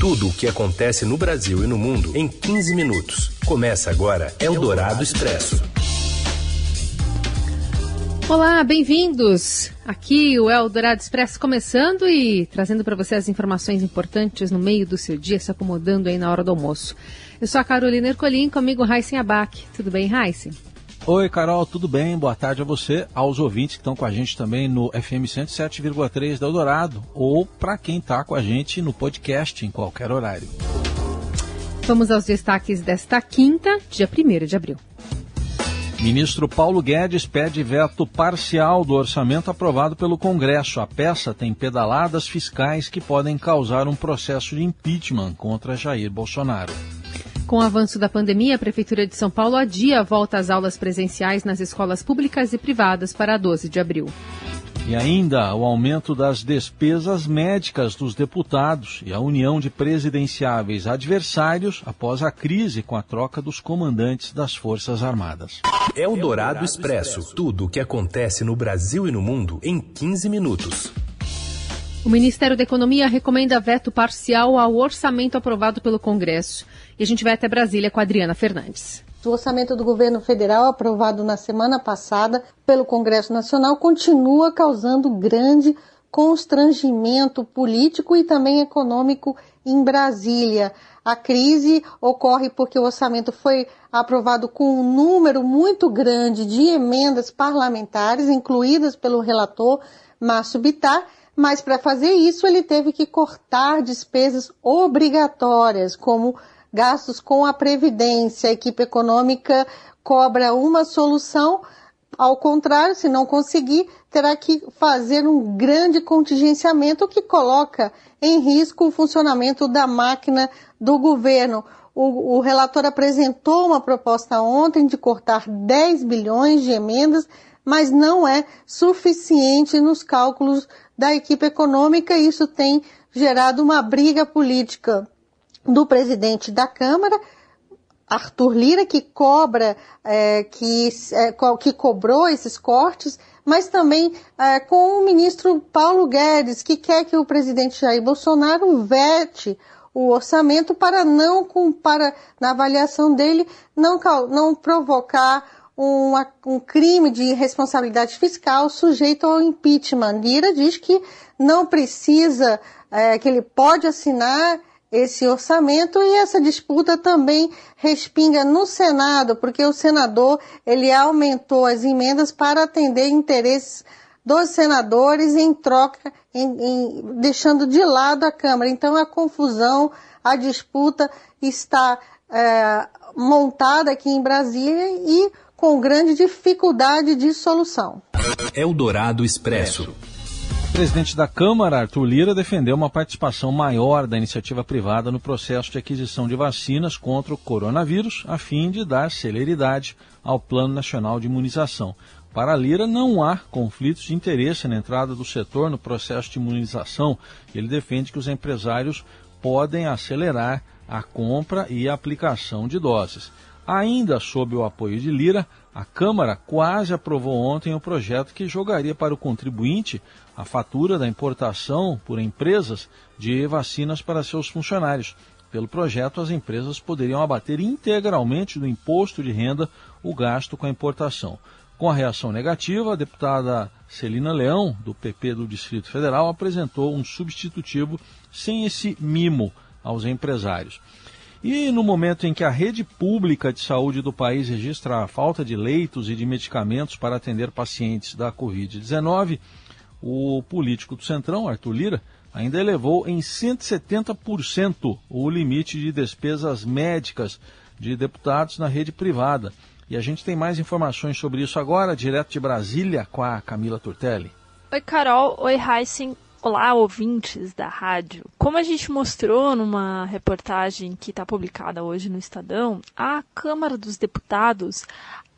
Tudo o que acontece no Brasil e no mundo em 15 minutos. Começa agora Eldorado Expresso. Olá, bem-vindos. Aqui o Eldorado Expresso começando e trazendo para você as informações importantes no meio do seu dia, se acomodando aí na hora do almoço. Eu sou a Carolina Ercolim, comigo Raíssen Abac. Tudo bem, Raíssen? Oi, Carol, tudo bem? Boa tarde a você, aos ouvintes que estão com a gente também no FM 107,3 da Eldorado ou para quem está com a gente no podcast em qualquer horário. Vamos aos destaques desta quinta, dia 1 de abril. Ministro Paulo Guedes pede veto parcial do orçamento aprovado pelo Congresso. A peça tem pedaladas fiscais que podem causar um processo de impeachment contra Jair Bolsonaro. Com o avanço da pandemia, a Prefeitura de São Paulo adia a volta às aulas presenciais nas escolas públicas e privadas para 12 de abril. E ainda o aumento das despesas médicas dos deputados e a união de presidenciáveis adversários após a crise com a troca dos comandantes das Forças Armadas. É o Dourado Expresso. Tudo o que acontece no Brasil e no mundo em 15 minutos. O Ministério da Economia recomenda veto parcial ao orçamento aprovado pelo Congresso. E a gente vai até Brasília com a Adriana Fernandes. O orçamento do governo federal, aprovado na semana passada pelo Congresso Nacional, continua causando grande constrangimento político e também econômico em Brasília. A crise ocorre porque o orçamento foi aprovado com um número muito grande de emendas parlamentares, incluídas pelo relator Márcio Bittar, mas para fazer isso ele teve que cortar despesas obrigatórias, como gastos com a Previdência. A equipe econômica cobra uma solução, ao contrário, se não conseguir, terá que fazer um grande contingenciamento que coloca em risco o funcionamento da máquina do governo. O, o relator apresentou uma proposta ontem de cortar 10 bilhões de emendas, mas não é suficiente nos cálculos da equipe econômica. Isso tem gerado uma briga política do presidente da Câmara, Arthur Lira, que cobra, é, que, é, que cobrou esses cortes, mas também é, com o ministro Paulo Guedes, que quer que o presidente Jair Bolsonaro vete o orçamento para não, para, na avaliação dele, não, não provocar uma, um crime de responsabilidade fiscal sujeito ao impeachment. Lira diz que não precisa, é, que ele pode assinar esse orçamento e essa disputa também respinga no Senado, porque o senador ele aumentou as emendas para atender interesses dos senadores em troca, em, em, deixando de lado a Câmara. Então a confusão, a disputa está é, montada aqui em Brasília e com grande dificuldade de solução. Eldorado Expresso. O presidente da Câmara, Arthur Lira, defendeu uma participação maior da iniciativa privada no processo de aquisição de vacinas contra o coronavírus, a fim de dar celeridade ao Plano Nacional de Imunização. Para Lira, não há conflitos de interesse na entrada do setor no processo de imunização. Ele defende que os empresários podem acelerar a compra e a aplicação de doses. Ainda sob o apoio de Lira, a Câmara quase aprovou ontem o projeto que jogaria para o contribuinte a fatura da importação por empresas de vacinas para seus funcionários. Pelo projeto, as empresas poderiam abater integralmente do imposto de renda o gasto com a importação. Com a reação negativa, a deputada Celina Leão, do PP do Distrito Federal, apresentou um substitutivo sem esse mimo aos empresários. E no momento em que a rede pública de saúde do país registra a falta de leitos e de medicamentos para atender pacientes da Covid-19, o político do Centrão, Arthur Lira, ainda elevou em 170% o limite de despesas médicas de deputados na rede privada. E a gente tem mais informações sobre isso agora, direto de Brasília, com a Camila Turtelli. Oi, Carol. Oi, Heissing. Olá, ouvintes da rádio. Como a gente mostrou numa reportagem que está publicada hoje no Estadão, a Câmara dos Deputados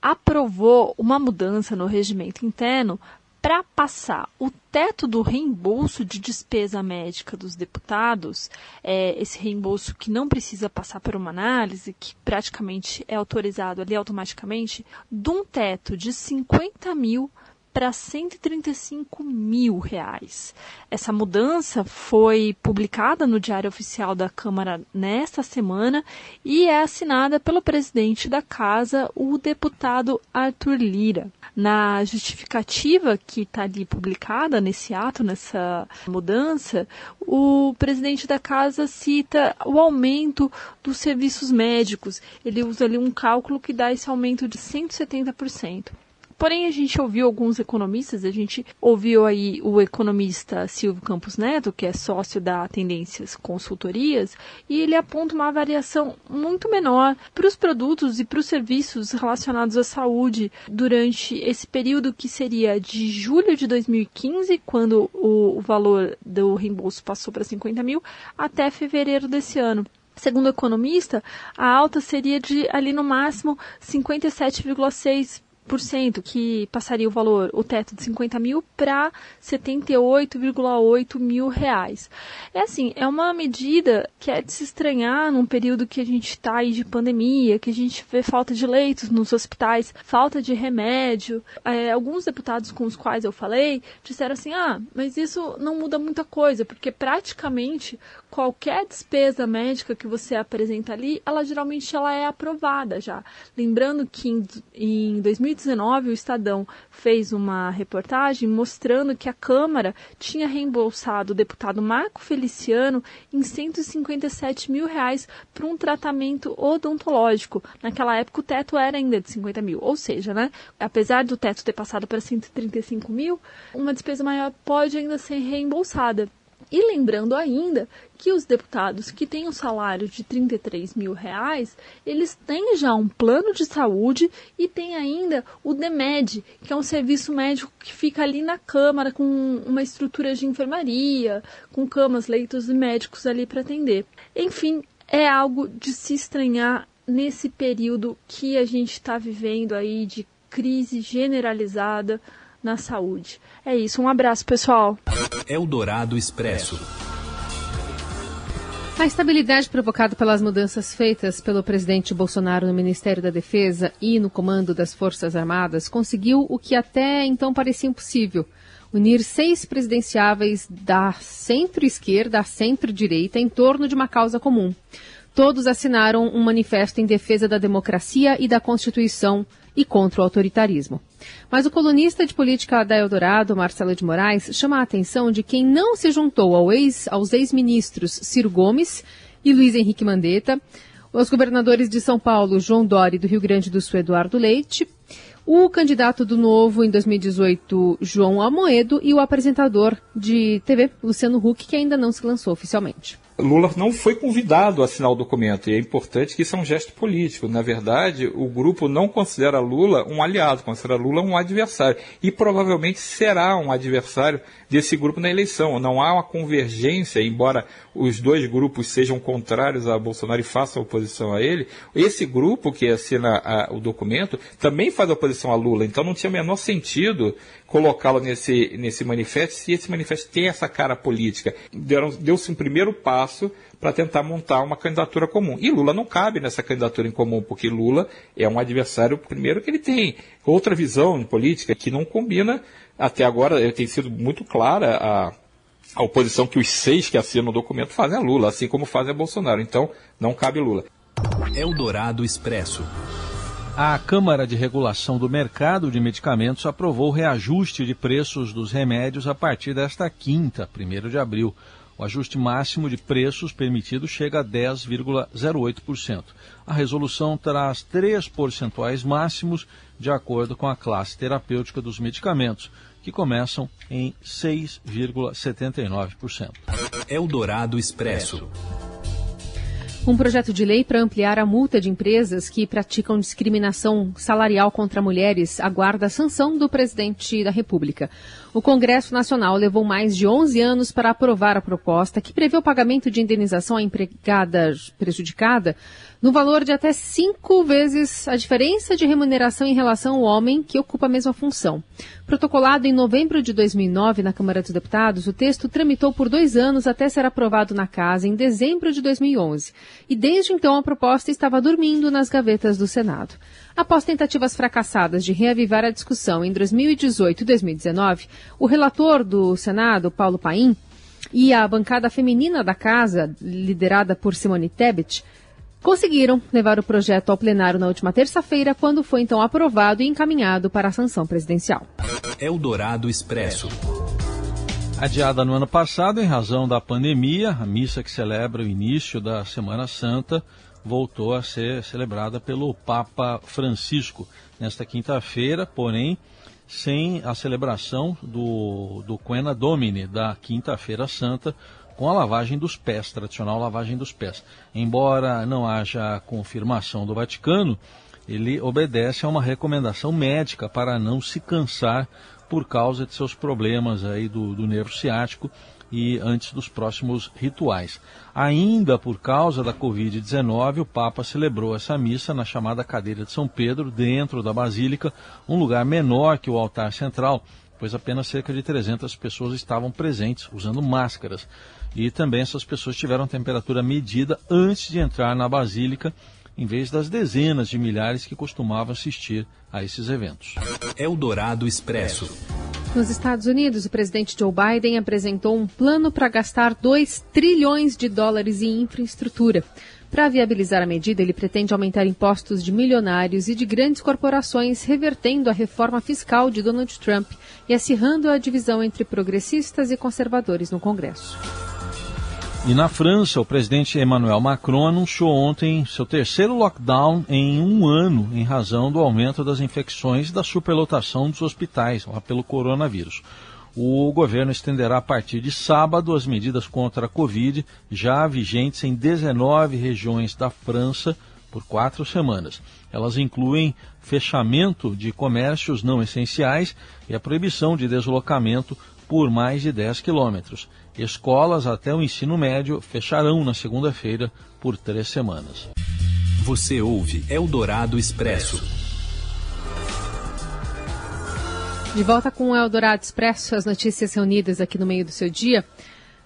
aprovou uma mudança no regimento interno para passar o teto do reembolso de despesa médica dos deputados, é, esse reembolso que não precisa passar por uma análise, que praticamente é autorizado ali automaticamente, de um teto de 50 mil para 135 mil reais. Essa mudança foi publicada no Diário Oficial da Câmara nesta semana e é assinada pelo presidente da casa, o deputado Arthur Lira. Na justificativa que está ali publicada nesse ato, nessa mudança, o presidente da casa cita o aumento dos serviços médicos. Ele usa ali um cálculo que dá esse aumento de 170%. Porém, a gente ouviu alguns economistas, a gente ouviu aí o economista Silvio Campos Neto, que é sócio da Tendências Consultorias, e ele aponta uma variação muito menor para os produtos e para os serviços relacionados à saúde durante esse período que seria de julho de 2015, quando o, valor do reembolso passou para 50 mil, até fevereiro desse ano. Segundo o economista, a alta seria de ali no máximo 57,6 que passaria o valor, o teto de 50 mil para 78,8 mil reais. É assim, é uma medida que é de se estranhar num período que a gente está aí de pandemia, que a gente vê falta de leitos nos hospitais, falta de remédio. É, alguns deputados com os quais eu falei disseram assim, ah, mas isso não muda muita coisa, porque praticamente qualquer despesa médica que você apresenta ali, ela geralmente ela é aprovada já. Lembrando que em, em 2019 o Estadão fez uma reportagem mostrando que a Câmara tinha reembolsado o deputado Marco Feliciano em 157 mil reais para um tratamento odontológico. Naquela época o teto era ainda de 50 mil, ou seja, né, apesar do teto ter passado para 135 mil, uma despesa maior pode ainda ser reembolsada. E lembrando ainda que os deputados que têm um salário de 33 mil reais, eles têm já um plano de saúde e tem ainda o DEMED, que é um serviço médico que fica ali na Câmara com uma estrutura de enfermaria, com camas, leitos e médicos ali para atender. Enfim, é algo de se estranhar nesse período que a gente está vivendo aí de crise generalizada na saúde. É isso, um abraço, pessoal. Eldorado Expresso. A estabilidade provocada pelas mudanças feitas pelo presidente Bolsonaro no Ministério da Defesa e no comando das Forças Armadas conseguiu o que até então parecia impossível: unir seis presidenciáveis da centro-esquerda à centro-direita em torno de uma causa comum. Todos assinaram um manifesto em defesa da democracia e da Constituição e contra o autoritarismo. Mas o colunista de política da Eldorado, Marcelo de Moraes, chama a atenção de quem não se juntou ao ex, aos ex-ministros Ciro Gomes e Luiz Henrique Mandetta, os governadores de São Paulo, João Dori, do Rio Grande do Sul, Eduardo Leite, o candidato do Novo em 2018, João Amoedo, e o apresentador de TV, Luciano Huck, que ainda não se lançou oficialmente. Lula não foi convidado a assinar o documento, e é importante que isso é um gesto político. Na verdade, o grupo não considera Lula um aliado, considera Lula um adversário, e provavelmente será um adversário desse grupo na eleição. Não há uma convergência, embora os dois grupos sejam contrários a Bolsonaro e façam oposição a ele, esse grupo que assina a, o documento também faz oposição a Lula, então não tinha o menor sentido colocá-lo nesse, nesse manifesto se esse manifesto tem essa cara política. Deu-se um primeiro passo para tentar montar uma candidatura comum. E Lula não cabe nessa candidatura em comum, porque Lula é um adversário, primeiro, que ele tem outra visão política que não combina, até agora tem sido muito clara a, a oposição que os seis que assinam o documento fazem a Lula, assim como fazem a Bolsonaro. Então, não cabe Lula. Eldorado Expresso. A Câmara de Regulação do Mercado de Medicamentos aprovou o reajuste de preços dos remédios a partir desta quinta, 1 de abril. O ajuste máximo de preços permitido chega a 10,08%. A resolução traz três percentuais máximos de acordo com a classe terapêutica dos medicamentos, que começam em 6,79%. Eldorado Expresso. Um projeto de lei para ampliar a multa de empresas que praticam discriminação salarial contra mulheres aguarda a sanção do presidente da República. O Congresso Nacional levou mais de 11 anos para aprovar a proposta que prevê o pagamento de indenização à empregada prejudicada no valor de até cinco vezes a diferença de remuneração em relação ao homem que ocupa a mesma função. Protocolado em novembro de 2009 na Câmara dos Deputados, o texto tramitou por dois anos até ser aprovado na Casa em dezembro de 2011. E desde então a proposta estava dormindo nas gavetas do Senado. Após tentativas fracassadas de reavivar a discussão em 2018 e 2019, o relator do Senado, Paulo Paim, e a bancada feminina da Casa, liderada por Simone Tebet, conseguiram levar o projeto ao plenário na última terça-feira, quando foi então aprovado e encaminhado para a sanção presidencial. Eldorado Expresso. Adiada no ano passado em razão da pandemia, a missa que celebra o início da Semana Santa voltou a ser celebrada pelo Papa Francisco nesta quinta-feira, porém sem a celebração do, do Quena Domini, da Quinta-feira Santa, com a lavagem dos pés, tradicional lavagem dos pés. Embora não haja confirmação do Vaticano, ele obedece a uma recomendação médica para não se cansar por causa de seus problemas aí do, do nervo ciático e antes dos próximos rituais. Ainda por causa da Covid-19, o Papa celebrou essa missa na chamada Cadeira de São Pedro, dentro da Basílica, um lugar menor que o altar central, pois apenas cerca de 300 pessoas estavam presentes, usando máscaras. E também essas pessoas tiveram temperatura medida antes de entrar na Basílica, em vez das dezenas de milhares que costumavam assistir a esses eventos. Eldorado Expresso. Nos Estados Unidos, o presidente Joe Biden apresentou um plano para gastar 2 trilhões de dólares em infraestrutura. Para viabilizar a medida, ele pretende aumentar impostos de milionários e de grandes corporações, revertendo a reforma fiscal de Donald Trump e acirrando a divisão entre progressistas e conservadores no Congresso. E na França, o presidente Emmanuel Macron anunciou ontem seu terceiro lockdown em um ano, em razão do aumento das infecções e da superlotação dos hospitais lá pelo coronavírus. O governo estenderá a partir de sábado as medidas contra a Covid, já vigentes em 19 regiões da França, por quatro semanas. Elas incluem fechamento de comércios não essenciais e a proibição de deslocamento por mais de 10 quilômetros. Escolas até o ensino médio fecharão na segunda-feira por três semanas. Você ouve Eldorado Expresso. De volta com o Eldorado Expresso, as notícias reunidas aqui no meio do seu dia.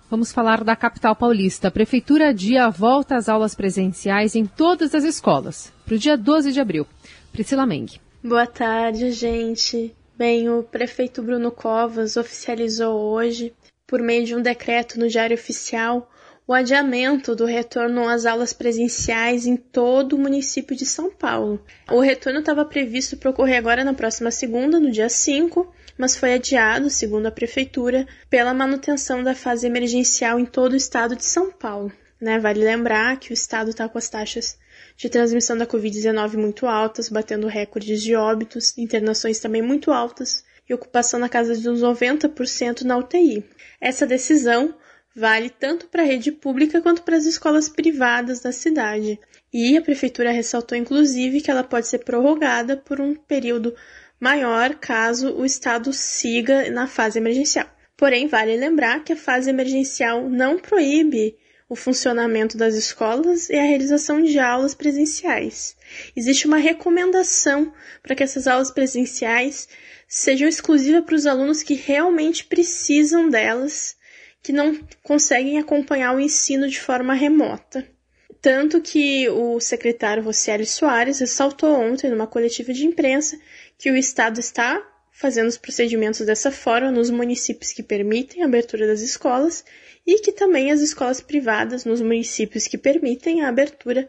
Vamos falar da capital paulista. A prefeitura adia a volta às aulas presenciais em todas as escolas, para o dia 12 de abril. Priscila Meng. Boa tarde, gente. Bem, o prefeito Bruno Covas oficializou hoje, por meio de um decreto no Diário Oficial, o adiamento do retorno às aulas presenciais em todo o município de São Paulo. O retorno estava previsto para ocorrer agora na próxima segunda, no dia 5, mas foi adiado, segundo a prefeitura, pela manutenção da fase emergencial em todo o estado de São Paulo. Né? Vale lembrar que o estado está com as taxas de transmissão da Covid-19 muito altas, batendo recordes de óbitos, internações também muito altas e ocupação na casa de uns 90% na UTI. Essa decisão vale tanto para a rede pública quanto para as escolas privadas da cidade. E a prefeitura ressaltou inclusive que ela pode ser prorrogada por um período maior caso o estado siga na fase emergencial. Porém, vale lembrar que a fase emergencial não proíbe o funcionamento das escolas e a realização de aulas presenciais. Existe uma recomendação para que essas aulas presenciais sejam exclusivas para os alunos que realmente precisam delas, que não conseguem acompanhar o ensino de forma remota. Tanto que o secretário Rocieli Soares ressaltou ontem, numa coletiva de imprensa, que o Estado está fazendo os procedimentos dessa forma nos municípios que permitem a abertura das escolas e que também as escolas privadas nos municípios que permitem a abertura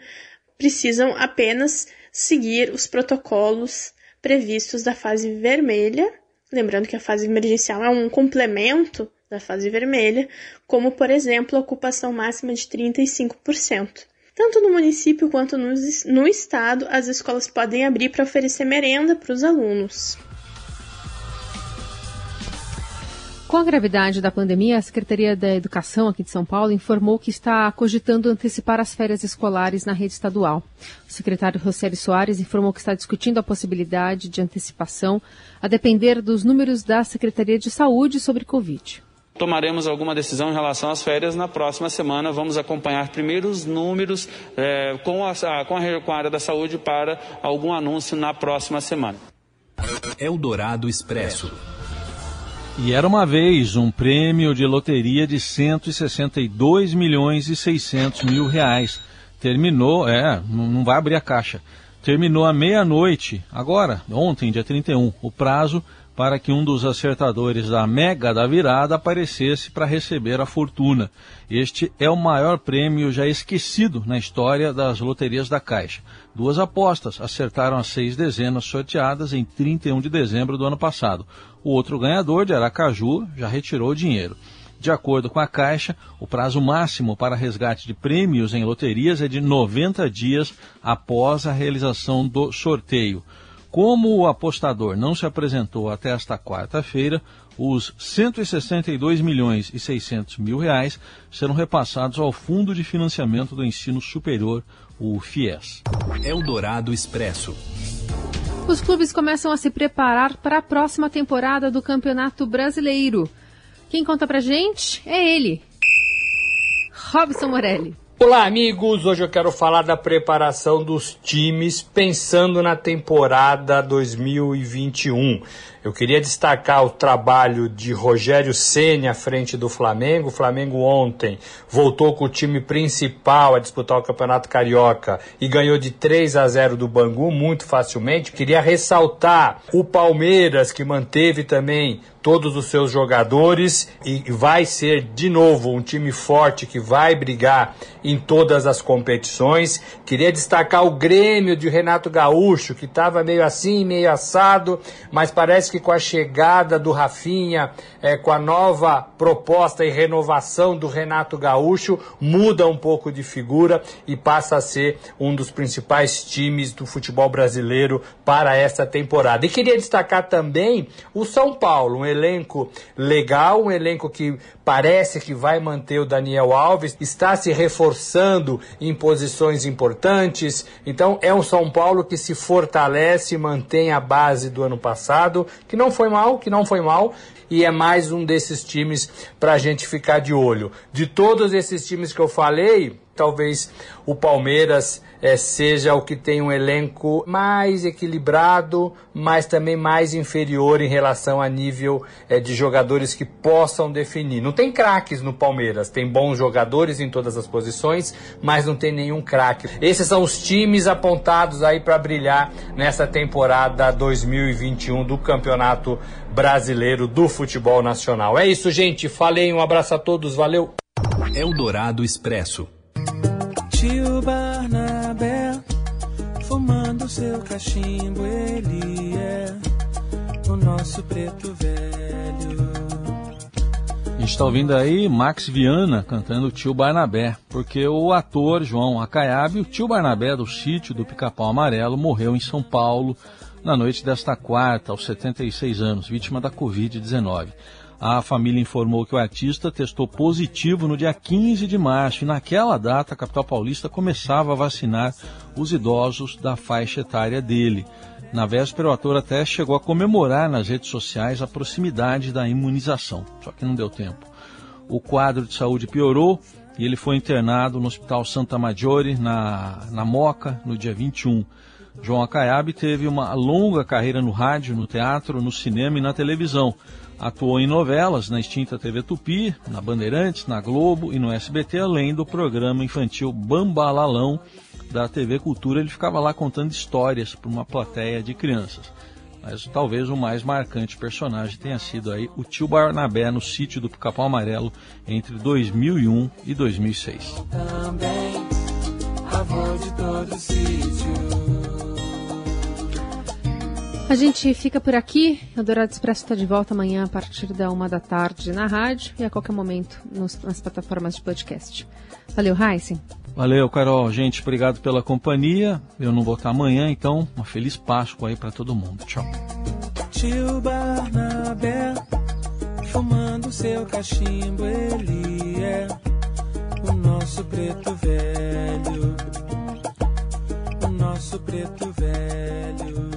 precisam apenas seguir os protocolos previstos da fase vermelha. Lembrando que a fase emergencial é um complemento da fase vermelha, como por exemplo a ocupação máxima de 35%. Tanto no município quanto no, no estado, as escolas podem abrir para oferecer merenda para os alunos. Com a gravidade da pandemia, a Secretaria da Educação aqui de São Paulo informou que está cogitando antecipar as férias escolares na rede estadual. O secretário Rosélio Soares informou que está discutindo a possibilidade de antecipação, a depender dos números da Secretaria de Saúde sobre Covid. Tomaremos alguma decisão em relação às férias na próxima semana. Vamos acompanhar primeiro os números é, com, a, com, a, com a área da saúde para algum anúncio na próxima semana. Eldorado Expresso. E era uma vez um prêmio de loteria de 162 milhões e 600 mil reais. Terminou, é, não vai abrir a caixa. Terminou à meia-noite, agora, ontem, dia 31, o prazo para que um dos acertadores da Mega da Virada aparecesse para receber a fortuna. Este é o maior prêmio já esquecido na história das loterias da Caixa. Duas apostas acertaram as seis dezenas sorteadas em 31 de dezembro do ano passado. O outro ganhador, de Aracaju, já retirou o dinheiro. De acordo com a Caixa, o prazo máximo para resgate de prêmios em loterias é de 90 dias após a realização do sorteio. Como o apostador não se apresentou até esta quarta-feira, os 162 milhões e 600 mil reais serão repassados ao Fundo de Financiamento do Ensino Superior, o FIES. Eldorado Expresso. Os clubes começam a se preparar para a próxima temporada do Campeonato Brasileiro. Quem conta pra gente é ele, Robson Morelli. Olá, amigos! Hoje eu quero falar da preparação dos times pensando na temporada 2021. Eu queria destacar o trabalho de Rogério Ceni à frente do Flamengo. O Flamengo ontem voltou com o time principal a disputar o Campeonato Carioca e ganhou de 3 a 0 do Bangu muito facilmente. Queria ressaltar o Palmeiras que manteve também todos os seus jogadores e vai ser de novo um time forte que vai brigar em todas as competições. Queria destacar o Grêmio de Renato Gaúcho, que estava meio assim, meio assado, mas parece que com a chegada do Rafinha, é, com a nova proposta e renovação do Renato Gaúcho, muda um pouco de figura e passa a ser um dos principais times do futebol brasileiro para esta temporada. E queria destacar também o São Paulo, um elenco legal, um elenco que parece que vai manter o Daniel Alves, está se reforçando em posições importantes. Então é um São Paulo que se fortalece mantém a base do ano passado, que não foi mal, que não foi mal. E é mais um desses times para a gente ficar de olho. De todos esses times que eu falei, talvez o Palmeiras é, seja o que tem um elenco mais equilibrado, mas também mais inferior em relação a nível é, de jogadores que possam definir. Não tem craques no Palmeiras, tem bons jogadores em todas as posições, mas não tem nenhum craque. Esses são os times apontados aí para brilhar nessa temporada 2021 do Campeonato Brasileiro do Futebol Nacional. É isso, gente. Falei, um abraço a todos, valeu. Eldorado Expresso. Tio Barnabé, fumando seu cachimbo, ele é o nosso preto velho. A gente está ouvindo aí Max Viana cantando Tio Barnabé, porque o ator João Acaiabe, o tio Barnabé do sítio do Pica-Pau Amarelo, morreu em São Paulo na noite desta quarta, aos 76 anos, vítima da Covid-19. A família informou que o artista testou positivo no dia 15 de março e naquela data a capital paulista começava a vacinar os idosos da faixa etária dele. Na véspera, o ator até chegou a comemorar nas redes sociais a proximidade da imunização, só que não deu tempo. O quadro de saúde piorou e ele foi internado no Hospital Santa Maggiore, na, na Moca, no dia 21. João Acaiabe teve uma longa carreira no rádio, no teatro, no cinema e na televisão. Atuou em novelas na extinta TV Tupi, na Bandeirantes, na Globo e no SBT, além do programa infantil Bambalalão da TV Cultura. Ele ficava lá contando histórias para uma plateia de crianças. Mas talvez o mais marcante personagem tenha sido aí o tio Barnabé no sítio do Pica-Pau Amarelo entre 2001 e 2006. Também avô de todo sítio. A gente fica por aqui. O Dourado Expresso está de volta amanhã a partir da uma da tarde na rádio e a qualquer momento nos, nas plataformas de podcast. Valeu, Heisen. Valeu, Carol. Gente, obrigado pela companhia. Eu não vou estar amanhã, então uma feliz Páscoa aí para todo mundo. Tchau. Tio Barnabé, fumando seu cachimbo, ele é o nosso preto velho. O nosso preto velho.